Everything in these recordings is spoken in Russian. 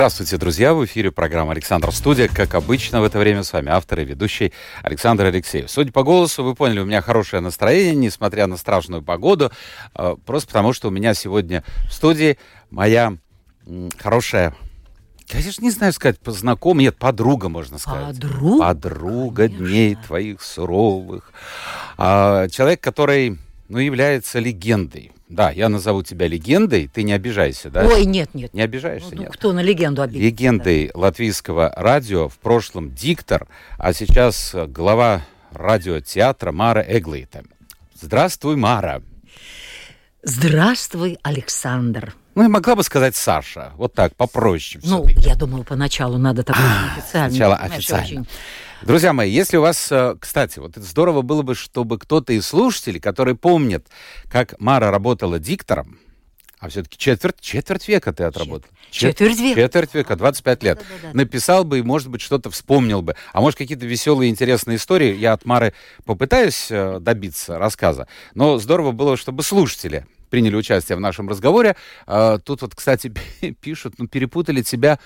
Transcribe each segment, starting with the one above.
Здравствуйте, друзья! В эфире программа «Александр Студия». Как обычно, в это время с вами автор и ведущий Александр Алексеев. Судя по голосу, вы поняли, у меня хорошее настроение, несмотря на страшную погоду. А, просто потому, что у меня сегодня в студии моя хорошая я же не знаю сказать, знакомая, нет, подруга, можно сказать. Подруга? Подруга Конечно. дней твоих суровых. А, человек, который, ну, является легендой да, я назову тебя легендой, ты не обижайся, да? Ой, нет, нет. Не обижаешься, ну, нет? Кто на легенду обидится? Легендой да. латвийского радио, в прошлом диктор, а сейчас глава радиотеатра Мара Эглейта. Здравствуй, Мара. Здравствуй, Александр. Ну, я могла бы сказать Саша. Вот так, попроще. Ну, я думала, поначалу надо такое а, официально. Сначала официально. Очень... Друзья мои, если у вас, э, кстати, вот это здорово было бы, чтобы кто-то из слушателей, который помнит, как Мара работала диктором, а все-таки четверть, четверть века ты отработал. Четверть века. Четверть века, 25 лет. Да, да, да. Написал бы и, может быть, что-то вспомнил бы. А может, какие-то веселые, интересные истории. Я от Мары попытаюсь э, добиться рассказа. Но здорово было, чтобы слушатели приняли участие в нашем разговоре. Э, тут вот, кстати, пишут, ну, перепутали тебя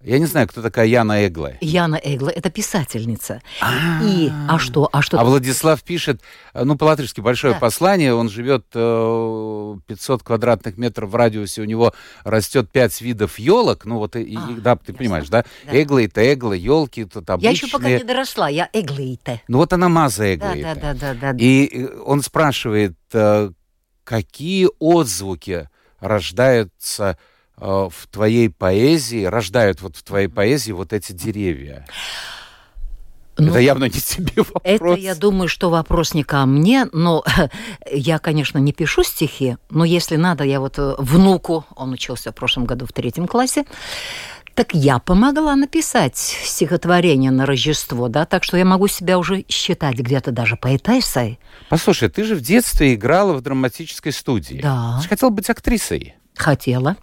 я не знаю, кто такая Яна Эгла. Яна Эгла – это писательница. А, И, а что? А, что а Владислав пишет, э, ну, по-латышски большое да. послание, он живет 500 э, квадратных метров в радиусе, у него растет 5 видов елок, ну, вот, и, а, да, ты понимаешь, да? да. Эглы это эглы, елки тут обычные. Я еще пока не доросла, я эглейте. Ну, вот она маза эглейте. Да, да, да, да, да. И он спрашивает, э, какие отзвуки рождаются Э, в твоей поэзии, рождают вот в твоей поэзии вот эти деревья? Ну, это явно не тебе вопрос. Это, я думаю, что вопрос не ко мне, но я, конечно, не пишу стихи, но если надо, я вот э, внуку, он учился в прошлом году в третьем классе, так я помогла написать стихотворение на Рождество, да, так что я могу себя уже считать где-то даже поэтессой. Послушай, ты же в детстве играла в драматической студии. Да. Ты же хотела быть актрисой. Хотела.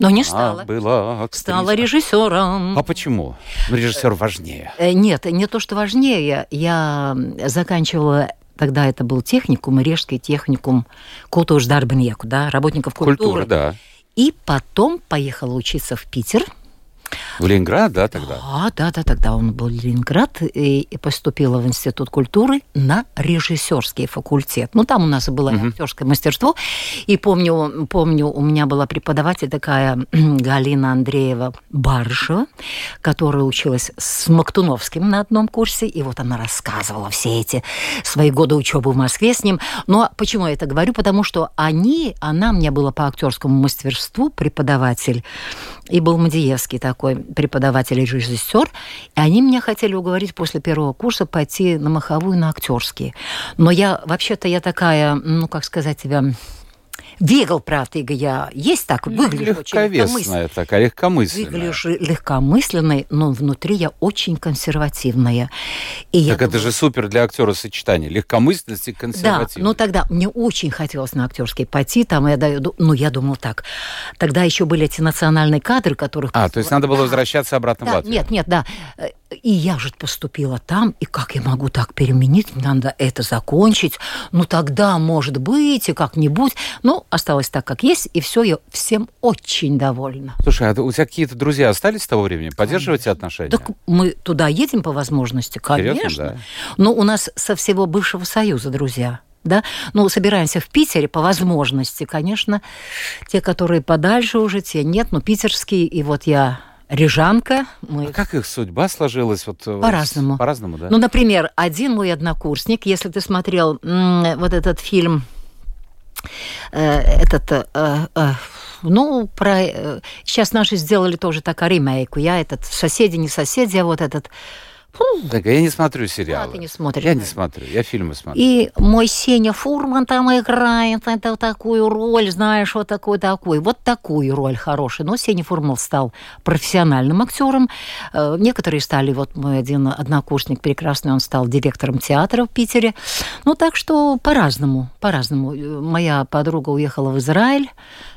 Но не стала. была актрисой. Стала режиссером. А почему? Режиссер важнее. Э, нет, не то, что важнее. Я заканчивала тогда это был техникум, Рижский техникум культур Дарбеньеку, да, работников культуры. Культура, да. И потом поехала учиться в Питер – в Ленинград, да, тогда? Да, да, да, тогда он был Ленинград и, поступила в Институт культуры на режиссерский факультет. Ну, там у нас было угу. актерское мастерство. И помню, помню, у меня была преподаватель такая Галина Андреева Барышева, которая училась с Мактуновским на одном курсе. И вот она рассказывала все эти свои годы учебы в Москве с ним. Но почему я это говорю? Потому что они, она мне была по актерскому мастерству преподаватель, и был Мадиевский такой преподаватель и режиссер, и они меня хотели уговорить после первого курса пойти на маховую, на актерские. Но я, вообще-то, я такая, ну, как сказать тебе, Я есть так, ну, выглядишь очень такая, легкомысленная. Выглядишь легкомысленной, но внутри я очень консервативная. И так это думаю... же супер для актера сочетание, легкомысленность и консервативность. Да, но тогда мне очень хотелось на актерский пойти, там я, ну, я думала так. Тогда еще были эти национальные кадры, которых... А, то есть надо было возвращаться обратно да, в Латвию? Нет, нет, да. И я же поступила там, и как я могу так переменить? Надо это закончить. Ну, тогда, может быть, и как-нибудь. Ну, осталось так, как есть, и все, я всем очень довольна. Слушай, а у тебя какие-то друзья остались с того времени? Поддерживаете отношения? Так мы туда едем по возможности, конечно. Интересно, да. Но у нас со всего бывшего Союза друзья да, ну, собираемся в Питере по возможности, конечно, те, которые подальше уже, те нет, но питерские, и вот я Рижанка. Мы... А как их судьба сложилась? Вот, э, По-разному. По-разному, да? Ну, например, один мой однокурсник, если ты смотрел вот этот фильм, э, этот, э, ну, про... Сейчас наши сделали тоже так ремейку. Я этот, соседи, не соседи, а вот этот Так, я не смотрю сериалы. А, ты не смотришь. Я не смотрю, я фильмы смотрю. И мой Сеня Фурман там играет это, такую роль, знаешь, вот такой такой. Вот такую роль хорошую. Но Сеня Фурман стал профессиональным актером. Э, некоторые стали, вот мой один однокурсник прекрасный, он стал директором театра в Питере. Ну, так что по-разному, по-разному. Моя подруга уехала в Израиль,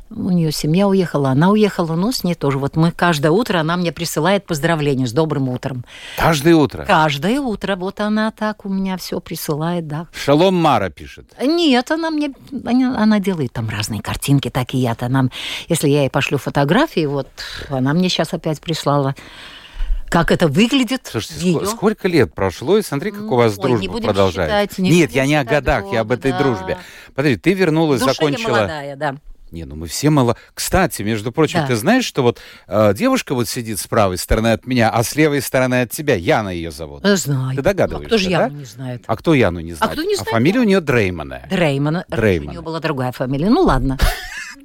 у нее семья уехала, она уехала, но с ней тоже. Вот мы каждое утро, она мне присылает поздравления с добрым утром. Каждое утро? Каждое утро. Вот она так у меня все присылает, да. Шалом Мара пишет. Нет, она мне, она, делает там разные картинки, так и я-то нам, если я ей пошлю фотографии, вот она мне сейчас опять прислала как это выглядит. Слушайте, ее... сколько лет прошло, и смотри, как у вас Ой, дружба продолжается. Считать, не Нет, я не о годах, я об этой да. дружбе. Подожди, ты вернулась, Душа закончила... молодая, да. Не, ну мы все мало. Кстати, между прочим, да. ты знаешь, что вот э, девушка вот сидит с правой стороны от меня, а с левой стороны от тебя. Яна ее зовут. Я знаю. Ты догадываешься, а кто же Яну не знает? А кто Яну не знает? А кто не знает? А фамилия у нее Дреймана. Дреймана. Дреймана. У нее была другая фамилия. Ну ладно.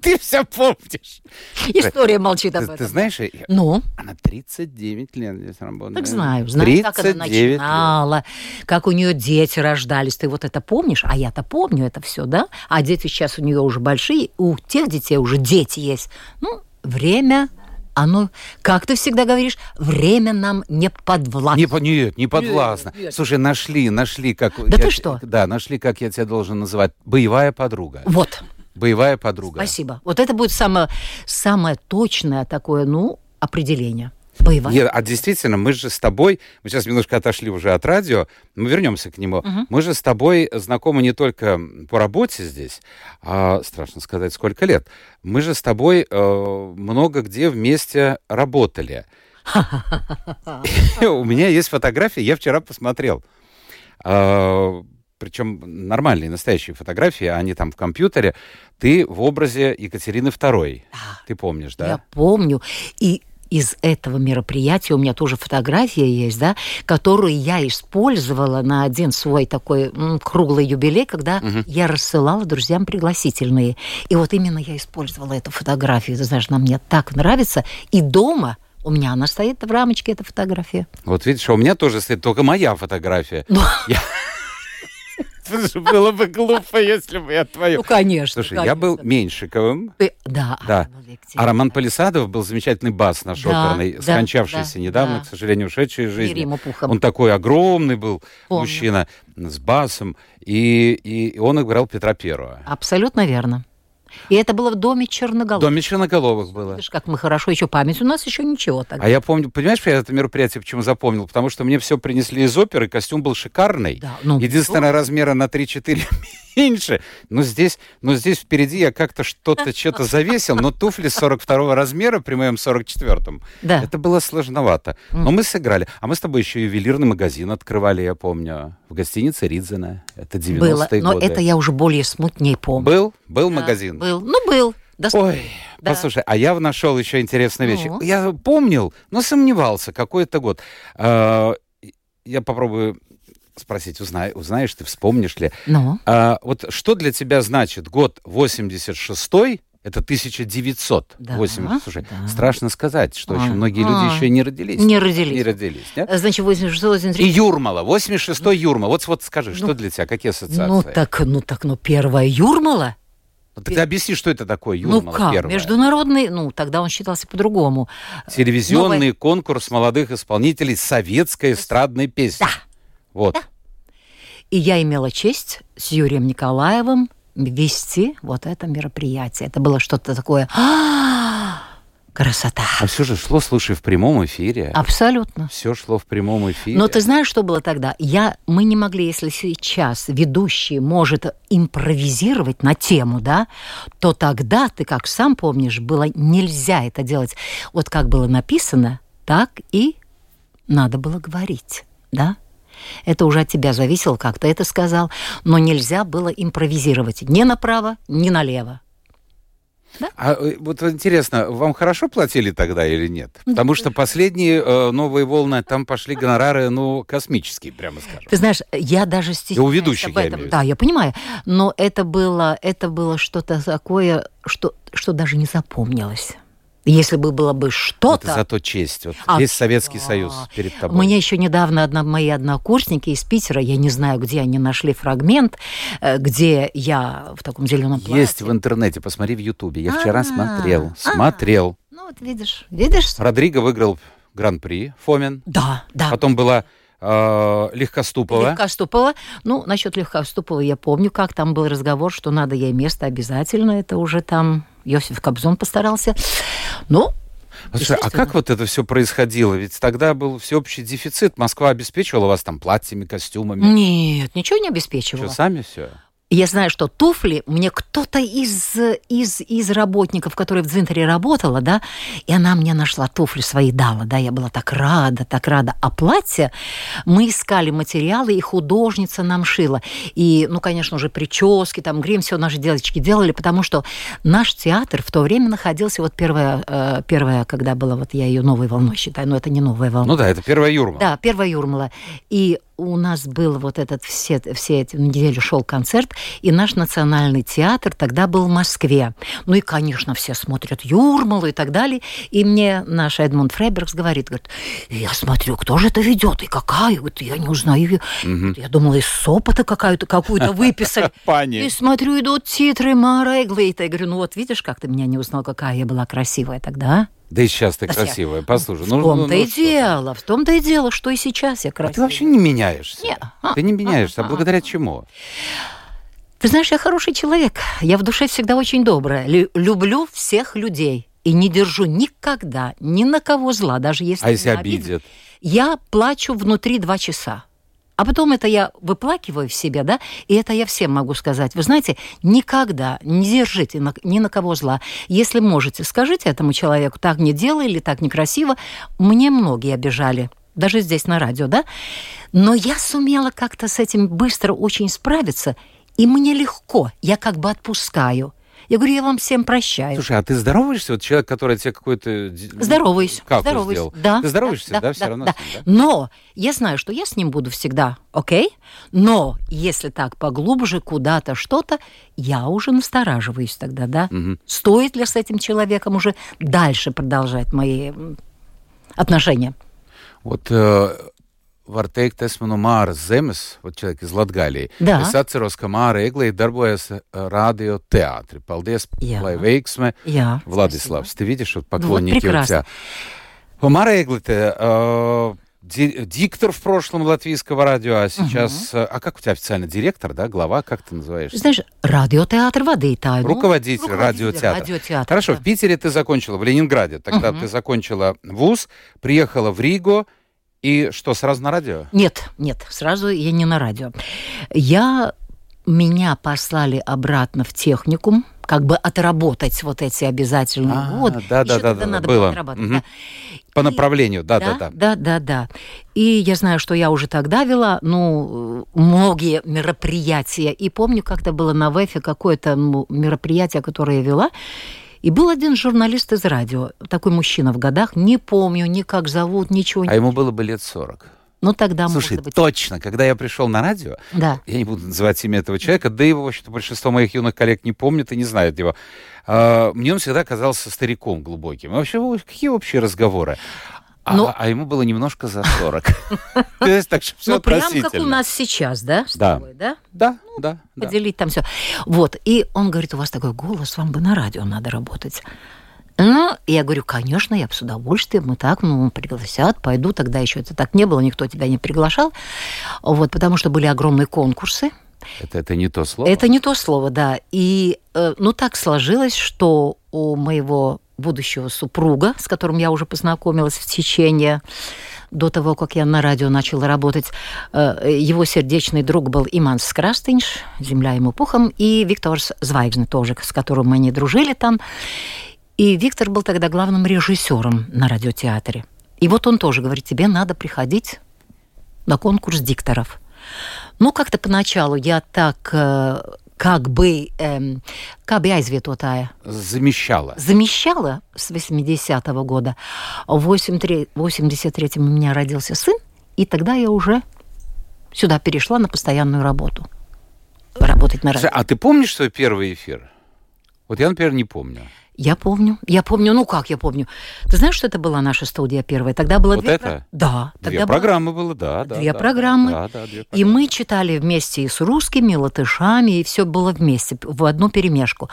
Ты все помнишь. История молчит об этом. Ты знаешь, ну? она 39 лет здесь работает. Так знаю. Знаю, как она начинала, как у нее дети рождались. Ты вот это помнишь? А я-то помню это все, да? А дети сейчас у нее уже большие. У тех детей уже дети есть. Ну, время оно, как ты всегда говоришь, время нам не подвластно. Не, нет, не подвластно. Нет, нет. Слушай, нашли, нашли, как... Да я, ты что? Да, нашли, как я тебя должен называть. Боевая подруга. Вот. Боевая подруга. Спасибо. Вот это будет самое, самое точное такое, ну, определение. Боевая. Нет, а действительно, мы же с тобой, мы сейчас немножко отошли уже от радио, мы вернемся к нему. Угу. Мы же с тобой знакомы не только по работе здесь, а страшно сказать, сколько лет. Мы же с тобой э, много где вместе работали. У меня есть фотографии, я вчера посмотрел. А, причем нормальные, настоящие фотографии, а не там в компьютере, ты в образе Екатерины II. Да. Ты помнишь, да? Я помню. И из этого мероприятия у меня тоже фотография есть, да, которую я использовала на один свой такой м, круглый юбилей, когда угу. я рассылала друзьям пригласительные. И вот именно я использовала эту фотографию. Ты знаешь, она мне так нравится. И дома у меня она стоит в рамочке, эта фотография. Вот видишь, а у меня тоже стоит только моя фотография. Я... Было бы глупо, если бы я твою... Ну, конечно. Слушай, конечно. я был Меньшиковым. Ты... Да. да. А Роман Полисадов был замечательный бас наш да, оперный, да, скончавшийся да, недавно, да. к сожалению, ушедший из жизни. Он такой огромный был Помню. мужчина с басом, и, и он играл Петра Первого. Абсолютно верно. И это было в доме Черноголовых. В доме Черноголовых было. Видишь, как мы хорошо еще память. У нас еще ничего тогда. А я помню, понимаешь, я это мероприятие почему запомнил? Потому что мне все принесли из оперы, костюм был шикарный. Да, ну, Единственное, ну... размера на 3-4 меньше. Но здесь, но здесь впереди я как-то что-то что-то завесил, но туфли 42 размера при моем 44-м. Да. Это было сложновато. Но мы сыграли. А мы с тобой еще ювелирный магазин открывали, я помню, в гостинице Ридзена. Это 90-е было, но годы. это я уже более смутнее помню. Был? Был да, магазин? Был. Ну, был. Доступно. Ой, да. послушай, а я нашел еще интересную вещь. Ну. Я помнил, но сомневался, какой это год. А, я попробую спросить, узнай, узнаешь ты, вспомнишь ли. Ну? А, вот что для тебя значит год 86-й, это 1900. Да, 80. Слушай, да. страшно сказать, что а, очень многие а, люди еще не родились. Не родились. Не родились. Нет? Значит, 86 83 И Юрмала. 86-й Юрмала. Вот, вот скажи, ну, что для тебя? Какие ассоциации? Ну так, ну так, ну первая Юрмала. Ну, ты объясни, что это такое Юрмала Ну как, первая. международный, ну тогда он считался по-другому. Телевизионный Новая... конкурс молодых исполнителей советской эстрадной песни. Да. Вот. Да. И я имела честь с Юрием Николаевым вести вот это мероприятие. Это было что-то такое... Красота. А все же шло, слушай, в прямом эфире. Абсолютно. Все шло в прямом эфире. Но ты знаешь, что было тогда? Я, мы не могли, если сейчас ведущий может импровизировать на тему, да, то тогда, ты как сам помнишь, было нельзя это делать. Вот как было написано, так и надо было говорить, да? Это уже от тебя зависело, как ты это сказал. Но нельзя было импровизировать ни направо, ни налево. Да? А э, вот интересно, вам хорошо платили тогда или нет? Потому что последние э, новые волны, там пошли гонорары, ну, космические, прямо скажем. Ты знаешь, я даже стесняюсь И у ведущих, об этом. Я да, я понимаю. Но это было, это было что-то такое, что, что даже не запомнилось. Если бы было бы что-то... Это зато честь. Вот а, весь Советский да. Союз перед тобой. У меня еще недавно одна, мои однокурсники из Питера, я не знаю, где они нашли фрагмент, э, где я в таком зеленом платье. Есть в интернете, посмотри в Ютубе. Я вчера А-а-а. смотрел, смотрел. Ну вот видишь, видишь? Родриго выиграл Гран-при, Фомин. Да, да. Потом была э, Легкоступова. Легкоступова. Ну, насчет Легкоступова я помню, как там был разговор, что надо ей место обязательно. Это уже там Йосиф Кобзон постарался. Ну, Слушай, а как вот это все происходило? Ведь тогда был всеобщий дефицит. Москва обеспечивала вас там платьями, костюмами? Нет, ничего не обеспечивала. Что, сами все? Я знаю, что туфли мне кто-то из, из, из работников, которые в Дзинтере работала, да, и она мне нашла туфли свои дала, да, я была так рада, так рада. А платье, мы искали материалы, и художница нам шила. И, ну, конечно, уже прически, там, грим, все наши девочки делали, потому что наш театр в то время находился, вот первая, э, первая когда была, вот я ее новой волной считаю, но это не новая волна. Ну да, это первая Юрмала. Да, первая Юрмала. И у нас был вот этот все, все эти недели шел концерт, и наш национальный театр тогда был в Москве. Ну и, конечно, все смотрят Юрмалу и так далее. И мне наш Эдмунд Фрейбергс говорит, говорит, я смотрю, кто же это ведет и какая, вот я не узнаю. Угу. Я думала, из Сопота какую-то какую-то выписали. И смотрю, идут титры Мара Эглейта. Я говорю, ну вот видишь, как ты меня не узнал, какая я была красивая тогда. Да и сейчас ты красивая, послушай. В ну, том-то ну, и что? дело, в том-то и дело, что и сейчас я красивая. А ты вообще не меняешься. Не. Ты не меняешься, а, а благодаря чему? Ты знаешь, я хороший человек. Я в душе всегда очень добрая. Люблю всех людей. И не держу никогда ни на кого зла, даже если... А если обидят? Я плачу внутри два часа. А потом это я выплакиваю в себе, да, и это я всем могу сказать. Вы знаете, никогда не держите ни на кого зла. Если можете, скажите этому человеку, так не делай или так некрасиво. Мне многие обижали, даже здесь на радио, да. Но я сумела как-то с этим быстро очень справиться, и мне легко, я как бы отпускаю. Я говорю, я вам всем прощаю. Слушай, а ты здороваешься? Вот человек, который тебе какой-то... Здороваюсь. Как здороваюсь. сделал? Да. Ты здороваешься, да, да, да все да, равно? Да. Ним, да. Но я знаю, что я с ним буду всегда, окей? Но если так поглубже куда-то что-то, я уже настораживаюсь тогда, да? Угу. Стоит ли с этим человеком уже дальше продолжать мои отношения? Вот э, var teikt, esmu no Māras zemes, из Латгалии. Да. Es atceros, ka Māra Eglīte darbojas radio театре. Paldies, Jā. lai veiksme. Jā, Владислав, ты видишь, вот поклонники вот, у тебя. Eglīte, э, диктор в прошлом латвийского радио, а сейчас... Угу. А как у тебя официально? Директор, да? Глава? Как ты называешься? Знаешь, радиотеатр водитель. Ну, руководитель, руководитель радиотеатра. радиотеатр. Хорошо, да. в Питере ты закончила, в Ленинграде. Тогда угу. ты закончила вуз, приехала в Ригу, и что, сразу на радио? Нет, нет, сразу я не на радио. Я меня послали обратно в техникум, как бы отработать вот эти обязательные а, годы. Да, да, да, да, надо было. отрабатывать. Угу. Да. По и, направлению, да, да, да, да, да, да. И я знаю, что я уже тогда вела, ну, многие мероприятия. И помню, как-то было на ВЭФе какое-то мероприятие, которое я вела. И был один журналист из радио, такой мужчина в годах, не помню ни как зовут, ничего. А ему было бы лет 40. Ну, тогда, Слушай, может быть... точно, когда я пришел на радио, да. я не буду называть имя этого человека, да его, в общем-то, большинство моих юных коллег не помнят и не знают его. А, мне он всегда казался стариком глубоким. И вообще, какие общие разговоры? А, ну, а ему было немножко за 40. То есть, так что все Ну, прям как у нас сейчас, да? Да. Да, да, да. Поделить там все. Вот, и он говорит, у вас такой голос, вам бы на радио надо работать. Ну, я говорю, конечно, я бы с удовольствием, мы так, ну, пригласят, пойду. Тогда еще это так не было, никто тебя не приглашал. Вот, потому что были огромные конкурсы. Это, это не то слово? Это не то слово, да. И, э, ну, так сложилось, что у моего будущего супруга, с которым я уже познакомилась в течение до того, как я на радио начала работать. Э, его сердечный друг был Иманс Скрастинш, земля ему пухом, и Виктор Звайгзны тоже, с которым мы не дружили там. И Виктор был тогда главным режиссером на радиотеатре. И вот он тоже говорит, тебе надо приходить на конкурс дикторов. Ну, как-то поначалу я так э, как бы, эм, как бы aizvietotāja. Замещала. Замещала с 80-го года. В 83-м у меня родился сын, и тогда я уже сюда перешла на постоянную работу. Работать на радио. А ты помнишь свой первый эфир? Вот я, например, не помню. Я помню, я помню, ну как я помню. Ты знаешь, что это была наша студия первая? Тогда было вот две... это? Да. Две тогда программы было, да, да. Две да, программы. Да, да, две И программы. мы читали вместе и с русскими, и латышами, и все было вместе, в одну перемешку.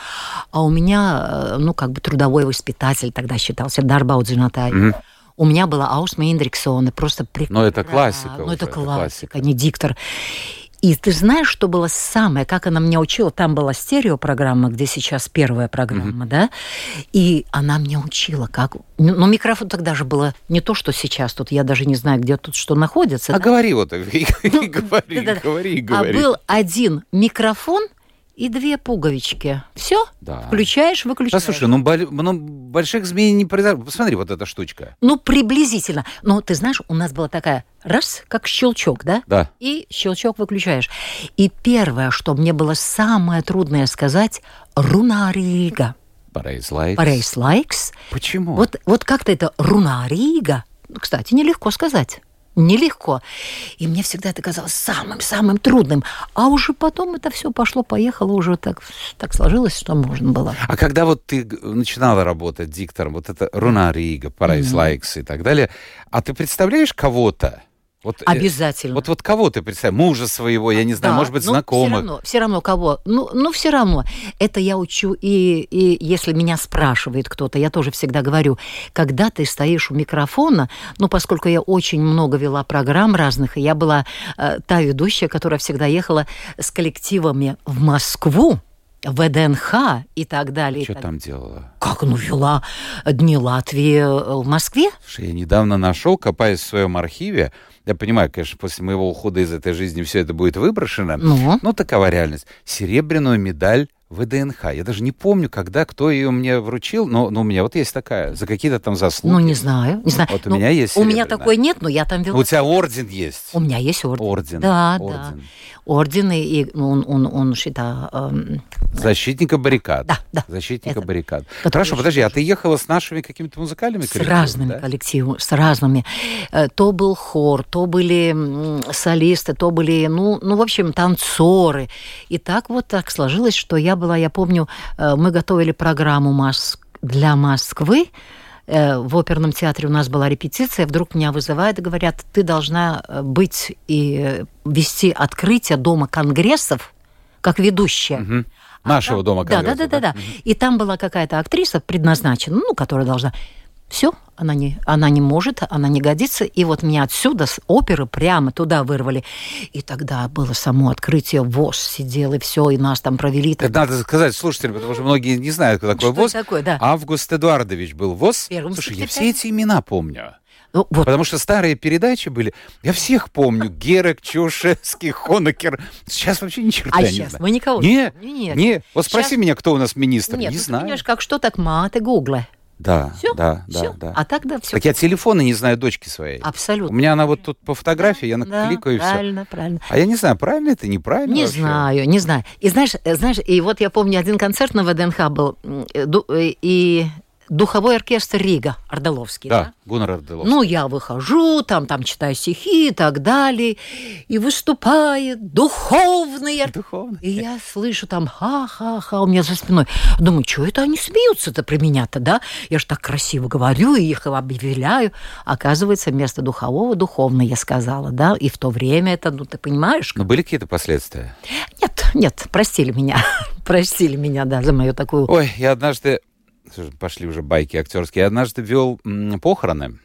А у меня, э, ну, как бы трудовой воспитатель тогда считался, Дарба Удзинатай. Мгм. У меня была Аусма Индриксон, и просто прекрасно. Но это классика Ну, это это классика, не диктор. И ты знаешь, что было самое, как она меня учила? Там была стереопрограмма, где сейчас первая программа, да? И она меня учила, как... Ну, но микрофон тогда же было не то, что сейчас. Тут я даже не знаю, где тут что находится. А да? говори вот, и, и говори, говори, и А говори. был один микрофон и две пуговички. Все? Да. Включаешь, Да, выключаешь. слушай, ну, бол- ну, больших змей не произошло. Посмотри, вот эта штучка. Ну, приблизительно. Но ты знаешь, у нас была такая раз, как щелчок, да? Да. И щелчок выключаешь. И первое, что мне было самое трудное сказать, рунарига. Парейс лайк. Парейс лайкс. Почему? Вот, вот как-то это рунарига. Кстати, нелегко сказать. Нелегко. И мне всегда это казалось самым-самым трудным. А уже потом это все пошло-поехало, уже так, так сложилось, что можно было. А когда вот ты начинала работать диктором, вот это Runā Rīga, pareizs laiks и так далее, а ты представляешь кого-то? Вот, э, Обязательно. Вот, вот кого ты представляешь? Мужа своего, я не знаю, Да, может быть, но знакомых. Все равно, все равно кого. Ну, ну, все равно. Это я учу, и, и если меня спрашивает кто-то, я тоже всегда говорю, когда ты стоишь у микрофона, ну, поскольку я очень много вела программ разных, и я была э, та ведущая, которая всегда ехала с коллективами в Москву, ВДНХ и так далее. Что так- там делала? Как, ну, вела Дни Латвии э, в Москве? Слушай, я недавно нашел, копаясь в своем архиве, я понимаю, конечно, после моего ухода из этой жизни все это будет выброшено, Ну? но такова реальность. Серебряную медаль ВДНХ. Я даже не помню, когда, кто ее мне вручил, но, но у меня вот есть такая, за какие-то там заслуги. Ну, не знаю. Не знаю. Вот у Ну, меня есть У меня такой нет, но я там вела. У тебя орден есть. У меня есть орден. Орден. Да, да. орден. Орден, и он, он, он считаю, эм, Защитника баррикад. Да, да. Защитника Это- баррикад. Хорошо, подожди, а ты ехала с нашими какими-то музыкальными с коллективами, разными да? коллективами, с разными. Э, То был хор, то были солисты, то были, ну, ну, в общем, танцоры. И так вот так сложилось, что я была, я помню, э, мы готовили программу для Москвы, Э, в оперном театре у нас была репетиция, вдруг меня вызывают и говорят, ты должна э, быть и вести открытие Дома конгрессов как ведущая. Мгм. Нашего там- дома да, конгресса, да, да, да, да. И там была какая-то актриса предназначена, ну, которая должна. Все, она не, она не может, она не годится. И вот меня отсюда, с оперы, прямо туда вырвали. И тогда было само открытие, ВОЗ сидел, и все, и нас там провели. Это надо сказать слушателям, потому что многие не знают, кто такой Что ВОЗ. такое, да. Август Эдуардович был ВОЗ. Первым Слушай, я секретарем. все эти имена помню. Ну, вот, Потому что старые передачи были, я всех помню. Герек, Чаушевский, Хонекер. Сейчас вообще ни черта а не сейчас знаю. мы никого Не, не Нет, не. Вот спроси Щас- меня, кто у нас министр. Нет, не ну, ты знаю. понимаешь, как что так маты гугла. Да, Все, да, да, да. А тогда все. Так я телефона не знаю дочки своей. У Абсолютно. меня она вот тут по фотографии, я Да, накликаю и все. правильно, правильно. А я не знаю, правильно это, неправильно Не вообще? знаю, не знаю. И знаешь, э, знаешь, и вот я помню, один концерт на ВДНХ был, э, э, и духовой оркестр Рига, Ордоловский, да? Да, Гуннар Арделовский. Ну, я выхожу, там, там читаю стихи и так далее, и выступает духовный оркестр. Духовный. И я слышу там ха-ха-ха у меня за спиной. Думаю, что это они смеются-то при меня-то, да? Я же так красиво говорю и их объявляю. Оказывается, вместо духового духовно я сказала, да? И в то время это, ну, ты понимаешь? Но были какие-то последствия? Нет, нет, простили меня. простили меня, да, за мою такую... Ой, я однажды... Слушай, Пошли уже байки актерские. Я однажды вел похороны.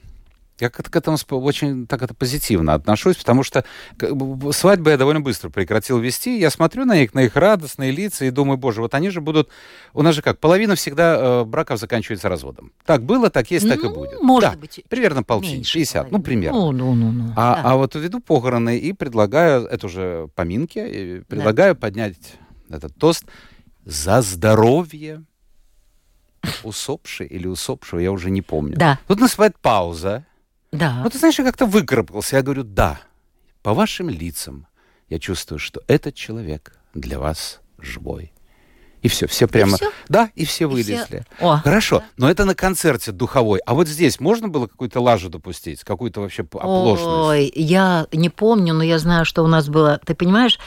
Я к, к этому очень так это позитивно отношусь, потому что как бы, свадьбы я довольно быстро прекратил вести. Я смотрю на них, на их радостные лица и думаю, боже, вот они же будут... У нас же как, половина всегда э, браков заканчивается разводом. Так было, так есть, так и Ну, будет. может Да, быть, примерно полтинник, меньше 60, ну, половины. примерно. Ну, ну, ну, ну. А, да. а вот веду похороны и предлагаю, это уже поминки, и предлагаю поднять этот тост за здоровье усопшей или усопшего, я уже не помню. Да. Тут наступает пауза. да. Ну, ты знаешь, я как-то выкарабкался. Я говорю, да, по вашим лицам я чувствую, что этот человек для вас живой. И все, все прямо... всё? Да, и все И вылезли. все- О, Хорошо, но это на концерте духовой. А вот здесь можно было какую-то лажу допустить? Какую-то вообще оплошность? Ой, я не помню, но я знаю, что у нас было. Ты понимаешь,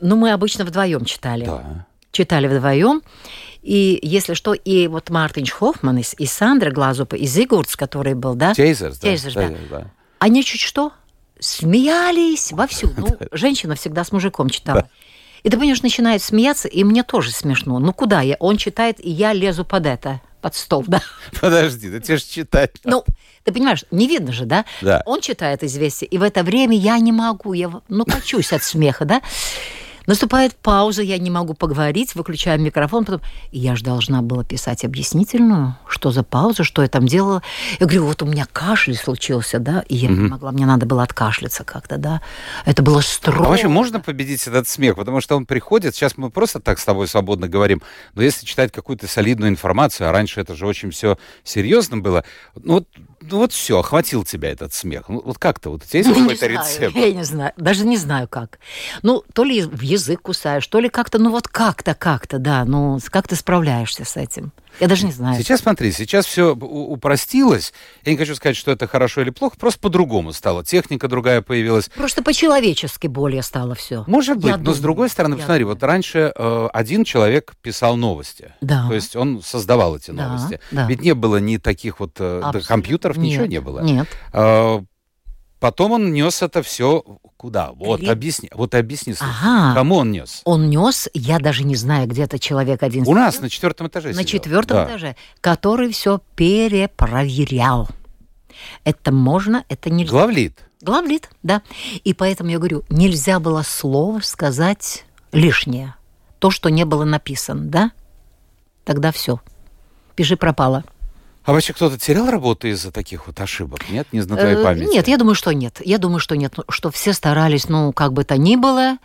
ну мы обычно вдвоем читали. Да. Читали вдвоем. И если что, и вот Мартин Хоффман, и, и Сандра Глазупа, и Зигурдс, который был, да? Тейзерс, да. Тейзерс, да. да. да. Они чуть что смеялись вовсю. Ну, женщина всегда с мужиком читала. И ты понимаешь, начинает смеяться, и мне тоже смешно. Ну куда я? Он читает, и я лезу под это, под стол, да. Подожди, да тебе же читать. Ну, ты понимаешь, не видно же, да? Да. Он читает известие, и в это время я не могу, я, ну, качусь от смеха, да? Наступает пауза, я не могу поговорить, выключаю микрофон, потом я же должна была писать объяснительную, что за пауза, что я там делала. Я говорю, вот у меня кашель случился, да, и я угу. не могла, мне надо было откашляться как-то, да. Это было строго. А вообще можно победить этот смех? Потому что он приходит, сейчас мы просто так с тобой свободно говорим, но если читать какую-то солидную информацию, а раньше это же очень все серьезно было, ну вот ну вот все, охватил тебя этот смех. Ну, вот как-то, вот у тебя есть ну, какой-то рецепт? Я не знаю, даже не знаю как. Ну, то ли в язык кусаешь, то ли как-то, ну вот как-то, как-то, да, ну как ты справляешься с этим? Я даже не знаю. Сейчас смотри, сейчас все упростилось. Я не хочу сказать, что это хорошо или плохо, просто по-другому стало. Техника другая появилась. Просто по-человечески более стало все. Может быть, я но думаю, с другой стороны, посмотри, думаю. вот раньше э, один человек писал новости. Да. То есть он создавал эти новости. Да, да. Ведь не было ни таких вот э, компьютеров, нет, ничего не было. Нет. Э, Потом он нес это все куда? Вот Ли... объясни, вот объясни, ага. кому он нес? Он нес, я даже не знаю, где-то человек один. У нас на четвертом этаже. На сидел. четвертом да. этаже, который все перепроверял. Это можно, это нельзя. Главлит. Главлит, да. И поэтому я говорю, нельзя было слово сказать лишнее. То, что не было написано, да? Тогда все. Пиши пропало. А вообще кто-то терял работу из-за таких вот ошибок? Нет, не на твоей э, памяти? Нет, я думаю, что нет. Я думаю, что нет. Что все старались, ну, как бы то ни было,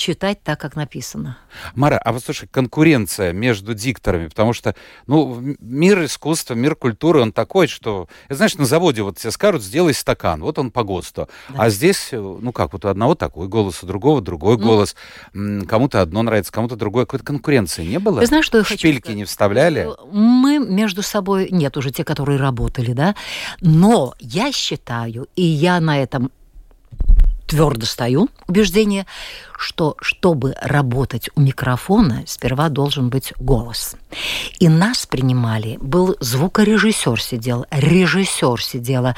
читать так, как написано. Мара, а вот слушай, конкуренция между дикторами, потому что, ну, мир искусства, мир культуры, он такой, что, знаешь, на заводе вот тебе скажут, сделай стакан, вот он по ГОСТу. Да. А здесь, ну как, вот у одного такой голос, у другого другой ну, голос, кому-то одно нравится, кому-то другое. Какой-то конкуренции не было? Ты знаешь, что я Шпильки хочу не вставляли? Мы между собой, нет уже те, которые работали, да, но я считаю, и я на этом твердо стою, убеждение, что чтобы работать у микрофона, сперва должен быть голос. И нас принимали, был звукорежиссер сидел, режиссер сидела,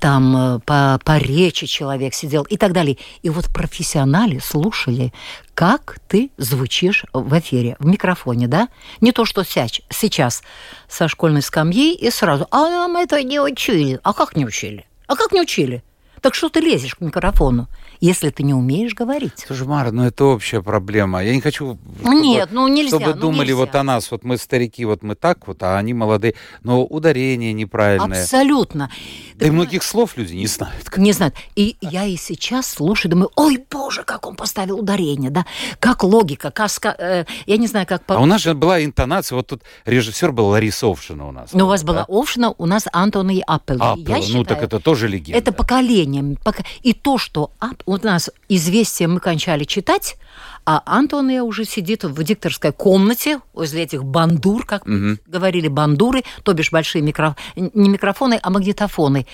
там э, по, по речи человек сидел и так далее. И вот профессионалы слушали, как ты звучишь в эфире, в микрофоне, да? Не то, что сейчас со школьной скамьи и сразу, а нам это не учили. А как не учили? А как не учили? Так что ты лезешь к микрофону, если ты не умеешь говорить? Слушай, Мара, ну это общая проблема. Я не хочу, чтобы, Нет, ну нельзя, чтобы ну, думали нельзя. вот о нас. Вот мы старики, вот мы так вот, а они молодые. Но ударение неправильное. Абсолютно. Да и многих слов люди не знают. Не знают. И я и сейчас слушаю, думаю, ой, боже, как он поставил ударение, да? Как логика, как... Э, я не знаю, как... А у нас же была интонация, вот тут режиссер был Лариса Овшина у нас. Ну, у вас да? была Овшина, у нас Антон и Аппел. Аппел, ну считаю, так это тоже легенда. Это поколение поколением. И то, что у нас известие мы кончали читать, а Антония уже сидит в дикторской комнате возле этих бандур, как угу. говорили, бандуры, то бишь большие микро... не микрофоны, а магнитофоны.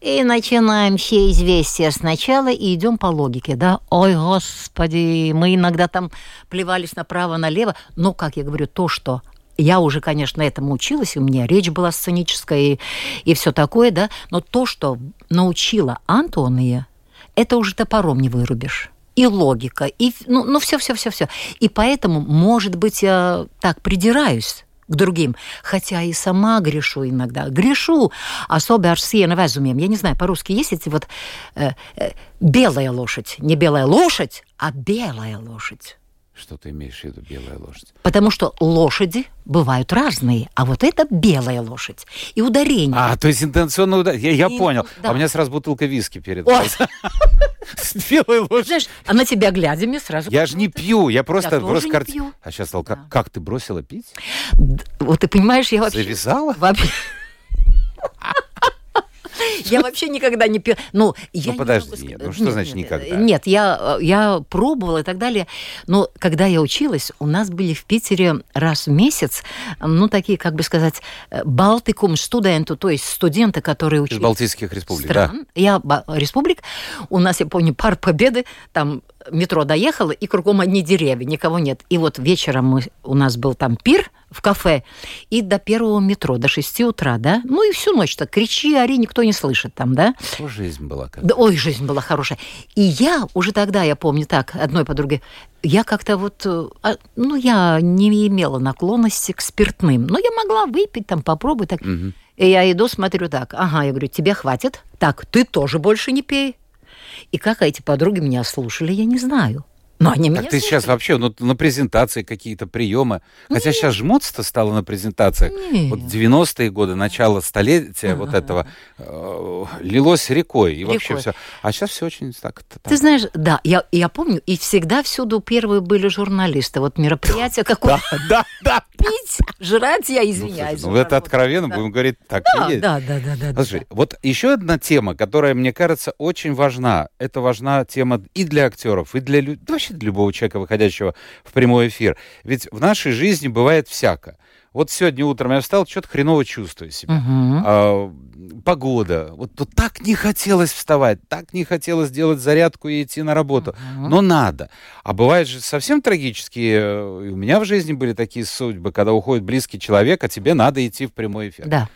И начинаем все известия сначала и идем по логике, да. Ой, господи, мы иногда там плевались направо-налево. Но, как я говорю, то, что я уже, конечно, этому училась, у меня речь была сценическая и, и все такое, да, но то, что научила Антония, это уже топором не вырубишь и логика, и ну, ну все, все, все, все. И поэтому, может быть, я так придираюсь к другим, хотя и сама грешу иногда. Грешу, особо арсена везумем. Я не знаю, по-русски есть эти вот э, э, белая лошадь, не белая лошадь, а белая лошадь. Что ты имеешь в виду, белая лошадь? Потому что лошади бывают разные, а вот это белая лошадь. И ударение. А, то есть интенционно ударение. Я, я и, понял. Да. А у меня сразу бутылка виски перед С белой лошадью. Знаешь, а на тебя глядя мне сразу... Я же не пью, я просто... просто кар... А сейчас стал... Как ты бросила пить? Вот ты понимаешь, я вообще... Завязала? Вообще... Я вообще никогда не пила. Ну, я ну подожди, нет, ну что нет, значит нет, никогда? Нет, я, я пробовала и так далее. Но когда я училась, у нас были в Питере раз в месяц, ну, такие, как бы сказать, э, Балтикум студенту, то есть студенты, которые учились... Из Балтийских республик, стран. да? Я республик. У нас, я помню, парк Победы, там метро доехала, и кругом одни деревья, никого нет. И вот вечером мы, у нас был там пир в кафе, и до первого метро, до 6 утра, да? Ну и всю ночь так кричи, ори, никто не слышит там, да? Что жизнь была как Да, ой, жизнь была хорошая. И я уже тогда, я помню так, одной подруге, я как-то вот, э, а, ну, я не имела наклонности к спиртным, но я могла выпить там, попробовать так. Мгм. И я иду, смотрю так, ага, я говорю, тебе хватит? Так, ты тоже больше не пей. И как эти подруги меня слушали, я не знаю. Но они меня Так ты сейчас слушали. вообще ну, на презентации какие-то приемы. Хотя сейчас жмутся-то стало на презентациях. Нет. Вот 90-е годы, начало столетия вот этого э, лилось рекой. И вообще все. А сейчас все очень так. так. Ты знаешь, да, я, я помню, и всегда всюду первые были журналисты. Вот мероприятие какое Да, да, пить, жрать, я Ну, извиняюсь. ну, это откровенно, будем говорить, так Да, да, да, да. Слушай, вот еще одна тема, которая, мне кажется, очень важна. Это важна тема и для актеров, и для лю- для любого человека, выходящего в прямой эфир. Ведь в нашей жизни бывает всяко. Вот сегодня утром я встал, что-то хреново чувствую себя. Мгм. А, погода. Вот, вот так не хотелось вставать, так не хотелось делать зарядку и идти на работу. Мгм. Но надо. А бывает же совсем трагические. э, У меня в жизни были такие судьбы, когда уходит близкий человек, а тебе надо идти в прямой эфир. Да.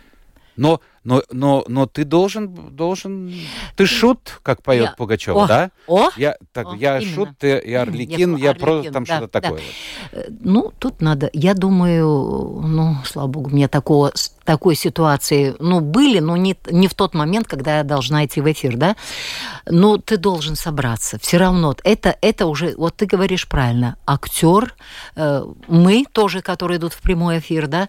Но, но, но, но ты должен, должен... Ты шут, как поет Я- Пугачева, О, да? О, Я, так, О, я именно. шут, ты я Мгм, Орликин, я я, просто там да, что-то да. такое. вот. Э, Ну, тут надо, я думаю, ну, слава богу, у меня такого, такой ситуации, ну, были, но не, не в тот момент, когда я должна идти в эфир, да, но ты должен собраться, все равно, это, это уже, вот ты говоришь правильно, актер, э, мы тоже, которые идут в прямой эфир, да,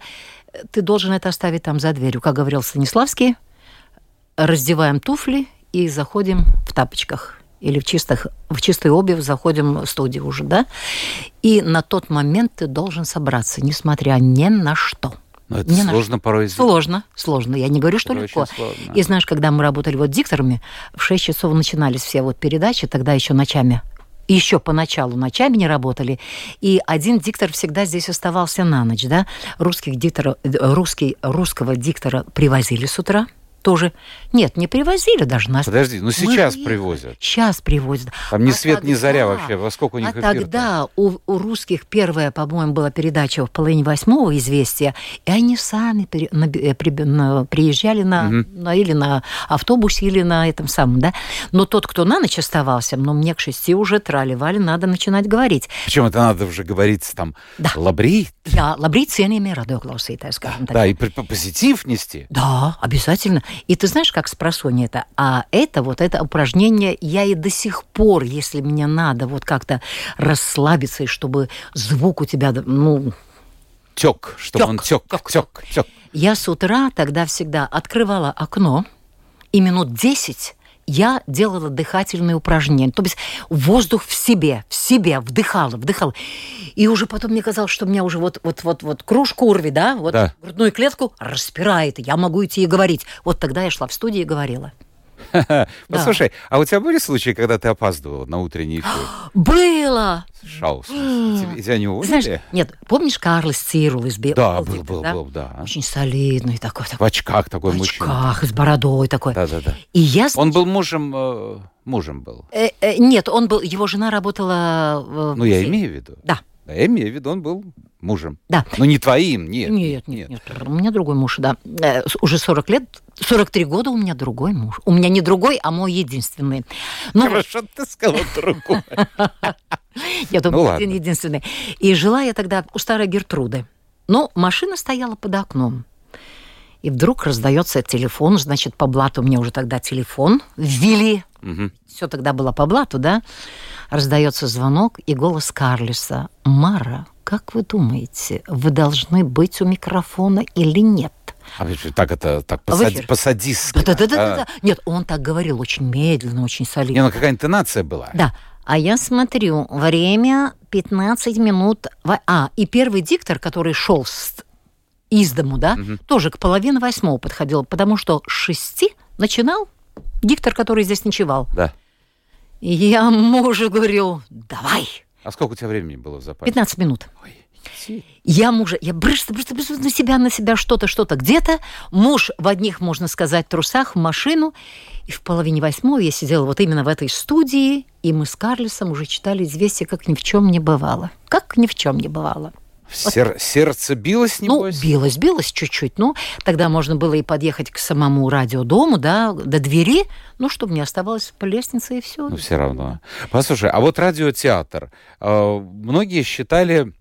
ты должен это оставить там за дверью, как говорил Станиславский, раздеваем туфли и заходим в тапочках или в, чистых, в чистой обувь заходим в студию уже, да? И на тот момент ты должен собраться, несмотря ни на что. Но это Не сложно порой сделать. Сложно, сложно. Я не говорю, что Это легко. И знаешь, когда мы работали вот дикторами, в 6 часов начинались все вот передачи, тогда еще ночами. Еще поначалу ночами не работали. И один диктор всегда здесь оставался на ночь, да. Русских дикторов, э, русский, русского диктора привозили с утра тоже. Нет, не привозили даже нас. Подожди, ну Мы сейчас же привозят. Сейчас привозят. Там ни А свет, ни заря тогда- вообще. Во сколько у них а эфир-то? тогда у, у русских первая, по-моему, была передача в половине восьмого «Известия», и они сами пере- на- э, при- на- приезжали на, Мгм. на- или на автобусе, или на этом самом, да. Но тот, кто на ночь оставался, но мне к шести уже трали-вали, надо начинать говорить. Причем это надо уже говорить там Да. лабри, Я лабрīt cienījamie radioklausītāji, скажем так. да, и при- позитив нести. Да, обязательно. И ты знаешь, как с просонья это? А это вот это упражнение я и до сих пор, если мне надо вот как-то расслабиться, и чтобы звук у тебя, ну, Тек, чтобы Тёк, он тек, тёк, тек, тек. я с утра тогда всегда открывала окно, и минут 10 я делала дыхательные упражнения. То есть воздух в себе, в себе вдыхала, вдыхала. И уже потом мне казалось, что у меня уже вот, вот, вот, вот кружку урви, да, вот Да. грудную клетку распирает, я могу идти и говорить. Вот тогда я шла в студию и говорила. Послушай, а у тебя были случаи, когда ты опаздывал на утренний эфир? Было! Шаус. Тебя не уволили? нет, помнишь Карлос Цирул из Да, был, был, был, да. Очень солидный такой, В очках такой в мужчина. очках, с бородой такой. Да, да, да. И я... Он был мужем, э, мужем был. Э, э, нет, он был, его жена работала... в Ну, я имею в виду. Да. Да, я имею в виду, он был мужем. Да. Но не твоим, нет. Нет, нет, нет, у меня другой муж, да. Э, Уже 40 лет, 43 года у меня другой муж. У меня не другой, а мой единственный. Ну, Хорошо, ты сказала другое. я Ну, думаю, ладно. один единственный. И жила я тогда у старой Гертруды. Но машина стояла под окном. И вдруг раздается телефон, значит, по блату мне уже тогда телефон ввели. Мгм. Все тогда было по блату, да? Раздается звонок и голос Карлиса. «Мара, как вы думаете, вы должны быть у микрофона или нет?» А так это, так А в посади, эфир? по-садистски. Да-да-да. А, да Нет, он так говорил очень медленно, очень Не, солидно. ну какая интонация была. Да. А я смотрю, время 15 минут. А, и первый диктор, который шел с- из дому, да, тоже к половине восьмого подходил, потому что с шести начинал диктор, который здесь ночевал. Да. И я мужу говорю, давай, А сколько у тебя времени было в запасе? 15 минут. Ой. Я мужа, я брысь, брысь, брысь на себя, на себя что-то, что-то где-то. Муж в одних, можно сказать, трусах в машину. И в половине восьмого я сидела вот именно в этой студии И мы с Карлисом уже читали «Известия», как ни в чем не бывало. Как ни в чем не бывало. Сер- сердце билось, Ну, небось? билось, билось чуть-чуть. Ну, тогда можно было и подъехать к самому радиодому, да, до двери, ну, чтобы не оставалось по лестнице и все. Ну, все равно. Послушай, а вот радиотеатр. э, Многие считали...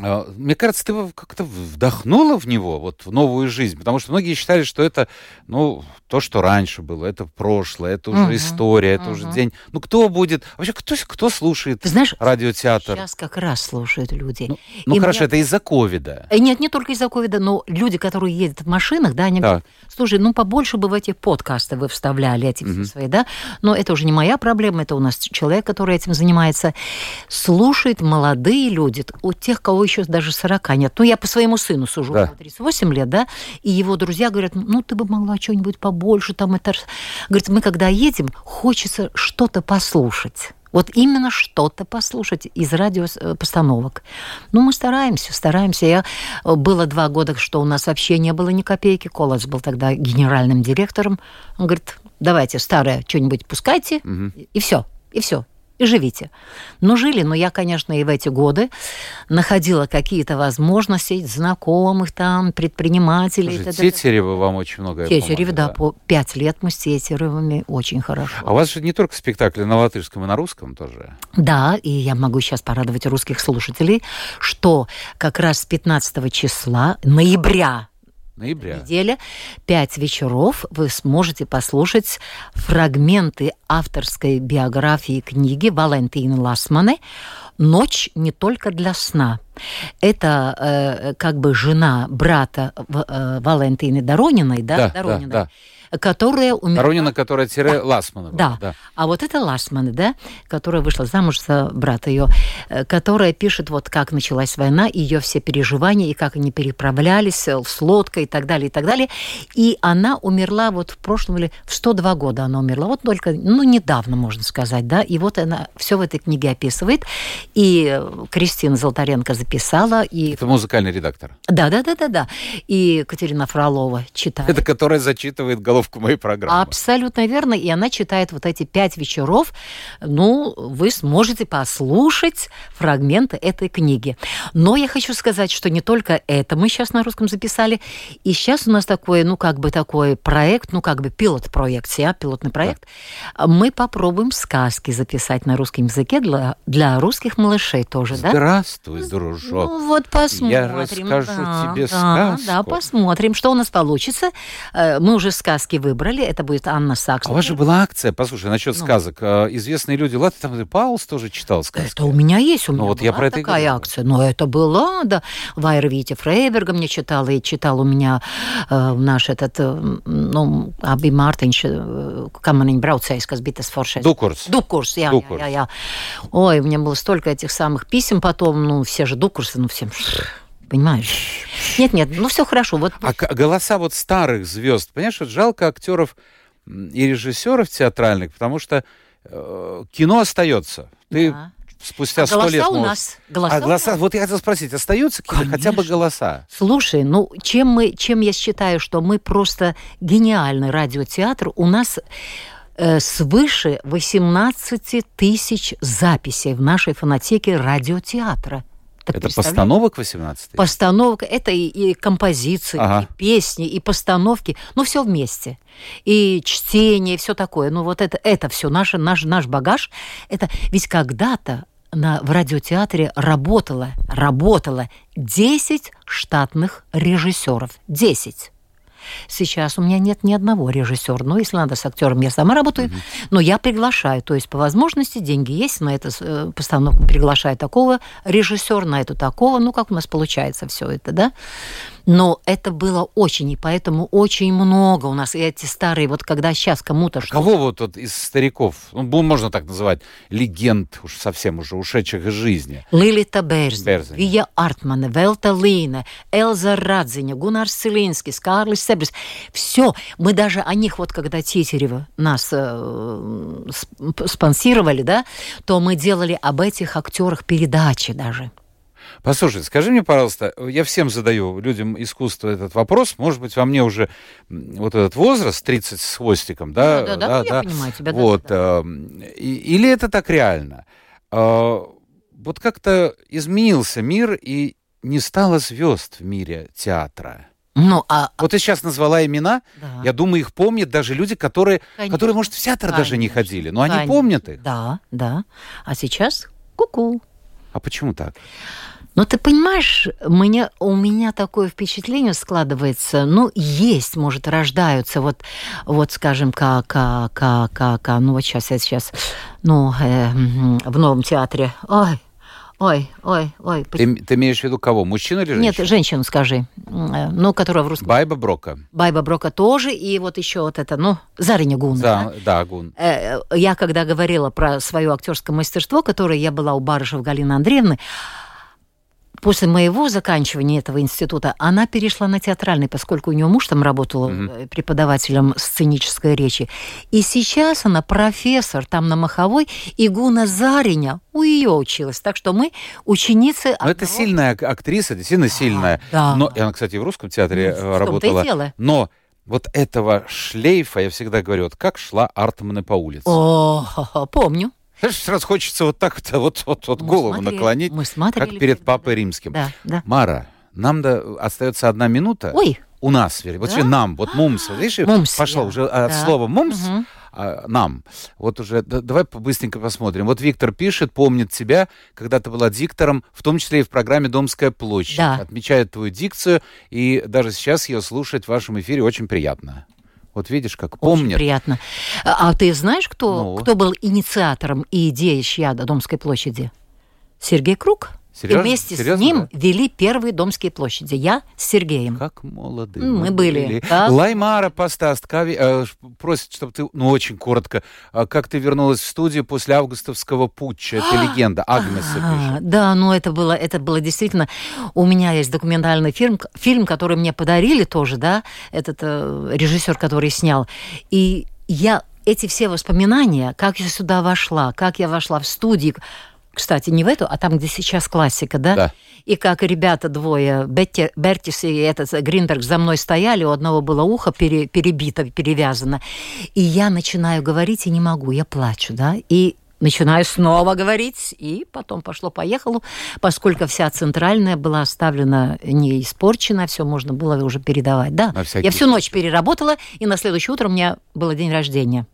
э, Мне кажется, ты как-то вдохнула в него, вот в новую жизнь, потому что многие считали, что это, ну, то, что раньше было, это прошлое, это уже Мгм, история, это уже мгм. день. Ну, кто будет... Вообще, кто, кто слушает Ты знаешь, радиотеатр? сейчас как раз слушают люди. Ну, И хорошо, мне- это из-за ковида. Э, Нет, не только из-за ковида, но люди, которые ездят в машинах, да, они Так. говорят, слушай, ну побольше бы в эти подкасты вы вставляли эти все свои, да, но это уже не моя проблема, это у нас человек, который этим занимается. Слушают молодые люди, у тех, кого еще даже 40 нет. Ну, я по своему сыну сужу, Да. ему 38 лет, да, и его друзья говорят, ну, ты бы могла что-нибудь побольше, там это... Говорит, мы когда едем, хочется что-то послушать. Вот именно что-то послушать из радиопостановок. Ну, мы стараемся, стараемся. Я э, было два года, что у нас вообще не было ни копейки. Колос был тогда генеральным директором. Он говорит, давайте старое что-нибудь пускайте, и все, и все и живите. Ну, жили, но я, конечно, и в эти годы находила какие-то возможности знакомых там, предпринимателей. Слушай. Тетерева вам очень многое Тетерев, да, помогла, по пять лет мы с Тетеревыми очень хорошо. А у вас же не только спектакли на латышском и на русском тоже. Да, и я могу сейчас порадовать русских слушателей, что как раз с 15 числа ноября Ноября. неделя, пять вечеров, вы сможете послушать фрагменты авторской биографии книги Валентины Ласманы «Ночь не только для сна». Это э, как бы жена брата э, Валентины Дорониной, да, Да, да, Дорониной, да. Которая умерла... Доронина, которая тире Ласманова. Да. А вот это Ласман, да, которая вышла замуж за брата ее, э, которая пишет, вот как началась война, ее все переживания, и как они переправлялись э, с лодкой и так далее, и так далее. И она умерла вот в прошлом или в 102 года она умерла. Вот только, ну, недавно, можно сказать, да. И вот она все в этой книге описывает. И э, Кристина Золотаренко записала, и... Это музыкальный редактор. Да, да, да, да, да. И Катерина Фролова читает. Это которая зачитывает головку моей программы. Абсолютно верно. И она читает вот эти пять вечеров. Ну, вы сможете послушать фрагменты этой книги. Но я хочу сказать, что не только это мы сейчас на русском записали. И сейчас у нас такой, ну, как бы такой проект, ну, как бы пилот-проект, а, пилотный проект. Мы попробуем сказки записать на русском языке для, для русских малышей тоже, да? Здравствуй, дружок. Ну, вот посмотрим. Я расскажу да, тебе да, сказку. Да, посмотрим, что у нас получится. Э, Мы уже сказки выбрали. Это будет Анна Сакс. А у вас же была акция, послушай, насчет Ну. сказок. Э, Известные люди, ладно, там Паулс тоже читал сказки. Это у меня есть, у меня Ну, вот я была про это такая говорю. акция. Но это была, да. Вайра Витя Фрейберга мне читала, и читал у меня э, наш этот, э, ну, Аби Мартинš, э, каманень брауцējs, kas bija tas foršais. Дукурс. Дукурс, я, Дукурс. я, я. Ой, у меня было столько этих самых писем потом, ну, все же дукурсы, ну, всем, понимаешь? Нет, нет, ну, все хорошо. Вот А голоса вот старых звезд, понимаешь, вот жалко актеров и режиссеров театральных, потому что э, кино остается. Ты Да. спустя А сто голоса лет у можешь- нас. Голоса а у голоса, нас. вот я хотел спросить, остаются какие-то хотя бы голоса? Слушай, ну чем мы, чем я считаю, что мы просто гениальный радиотеатр, у нас э, свыше 18 тысяч записей в нашей фонотеке радиотеатра. Так Это постановок 18 Постановка, это и, и композиции, Ага. и песни, и постановки, ну все вместе. И чтение, и все такое. Ну вот это, это все наш, наш, наш багаж. Это ведь когда-то на, в радиотеатре работало, работало 10 штатных режиссеров. 10. Сейчас у меня нет ни одного режиссера. Но если надо с актером, я сама работаю. Но я приглашаю. То есть по возможности деньги есть на эту э, постановку. Приглашаю такого режиссера, на эту такого. Ну, как у нас получается все это, да? Но это было очень, и поэтому очень много у нас. И эти старые, вот когда сейчас кому-то что Кого вот, вот из стариков, ну, можно так называть, легенд уж совсем уже ушедших из жизни? Лилита Берзня. Вия Артмана, Велта Лина, Элза Радзиня, Гунар Селинский, Карлис Себрис. Все. Мы даже о них, вот когда Тетерева нас э, сп- спонсировали, да, то мы делали об этих актерах передачи даже. Послушай, скажи мне, пожалуйста, я всем задаю людям искусства этот вопрос, может быть, во мне уже вот этот возраст, 30 с хвостиком, да? Да, да, да, да я понимаю тебя. Вот, да, да. Э, или это так реально? Э, вот как-то изменился мир, и не стало звезд в мире театра. Ну, а... Вот ты сейчас назвала имена, да. я думаю, их помнят даже люди, которые, которые может, в театр Конечно. даже не ходили, но Конечно. они помнят их. Да, да. А сейчас ку-ку. А почему так? Но ты понимаешь, мне, у меня такое впечатление складывается, ну, есть, может, рождаются, вот, вот скажем, как, как, как, как ну, вот сейчас, я сейчас, ну, э, в новом театре, ой, Ой, ой, ой. Ты, ты имеешь в виду кого? Мужчину или женщину? Нет, женщину скажи. Э, ну, которая в русском. Байба Брока. Байба Брока тоже. И вот еще вот это, ну, Зариня Гун. Да, да, Гун. Э, я когда говорила про свое актерское мастерство, которое я была у Барышев Галины Андреевны, после моего заканчивания этого института она перешла на театральный, поскольку у нее муж там работал mm-hmm. преподавателем сценической речи. И сейчас она профессор там на Маховой, и Гуна Зариня у ее училась. Так что мы ученицы... Одного... это сильная актриса, действительно сильная. Да. Но, и она, кстати, в русском театре ну, э, работала. И дело. Но вот этого шлейфа, я всегда говорю, вот как шла Артманы по улице. О, помню. Знаешь, сразу хочется вот так-то вот, вот, вот голову смотрели, наклонить, мы как перед Папой Римским. Да, да. Мара, нам да, остается одна минута. Ой. У нас, вот да? нам, вот мумс, вот, видишь, мумс, пошло я. уже от да. слова мумс, угу. а, нам. Вот уже, да, давай быстренько посмотрим. Вот Виктор пишет, помнит тебя, когда ты была диктором, в том числе и в программе «Домская площадь». Да. Отмечает твою дикцию, и даже сейчас ее слушать в вашем эфире очень приятно. Вот видишь, как помнят. Очень приятно. А, а ты знаешь, кто, ну. кто был инициатором и идеей Шьяда Домской площади? Сергей Круг. Серьезно? И вместе Серьезно, с ним да? вели первые домские площади. Я с Сергеем. Как молоды. Мы, мы были. Да? Лаймара Пастаст Кави, э, просит, чтобы ты, ну, очень коротко, э, как ты вернулась в студию после августовского путча. Это легенда. Агнеса пишет. Да, ну это было, это было действительно... У меня есть документальный фильм, фильм, который мне подарили тоже, да, этот э, режиссер, который снял. И я эти все воспоминания, как я сюда вошла, как я вошла в студию, кстати, не в эту, а там, где сейчас классика, да? Да. И как ребята двое, Бетти, Бертис и этот Гринберг за мной стояли, у одного было ухо пере, перебито, перевязано. И я начинаю говорить и не могу, я плачу, да? И начинаю снова говорить, и потом пошло-поехало, поскольку вся центральная была оставлена не испорчена, все можно было уже передавать. Да, я всю ночь переработала, и на следующее утро у меня был день рождения.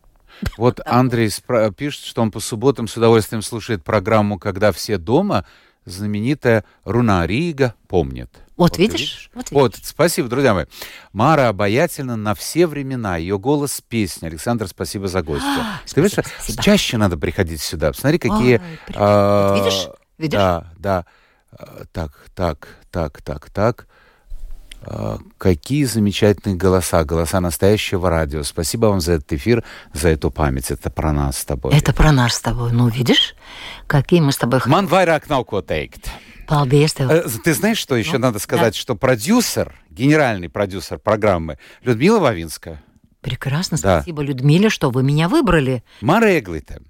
Вот Андрей пишет, что он по субботам с удовольствием слушает программу «Когда все дома», знаменитая Руна Рига помнит. Вот, вот видишь? видишь? Вот, видишь? вот, спасибо, друзья мои. Мара обаятельна на все времена. Ее голос — песня. Александр, спасибо за гостью. А, Ты видишь, спасибо. чаще надо приходить сюда. Посмотри, какие... Ой, а, вот видишь? Видишь? Да, да. А, так, так, так, так, так. А, какие замечательные голоса, голоса настоящего радио. Спасибо вам за этот эфир, за эту память. Это про нас с тобой. Это про нас с тобой. Ну, видишь, какие мы с тобой... Man vairāk nav ko teikt. Paldies tev. Ты знаешь, что еще ну, надо сказать? Да. Что продюсер, генеральный продюсер программы Людмила Вавинская. Прекрасно, спасибо, да. Людмиле, что вы меня выбрали. Мара Эглита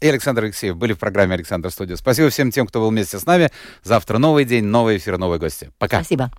и Александр Алексеев были в программе «Александр Студио». Спасибо всем тем, кто был вместе с нами. Завтра новый день, новый эфир, новые гости. Пока. Спасибо.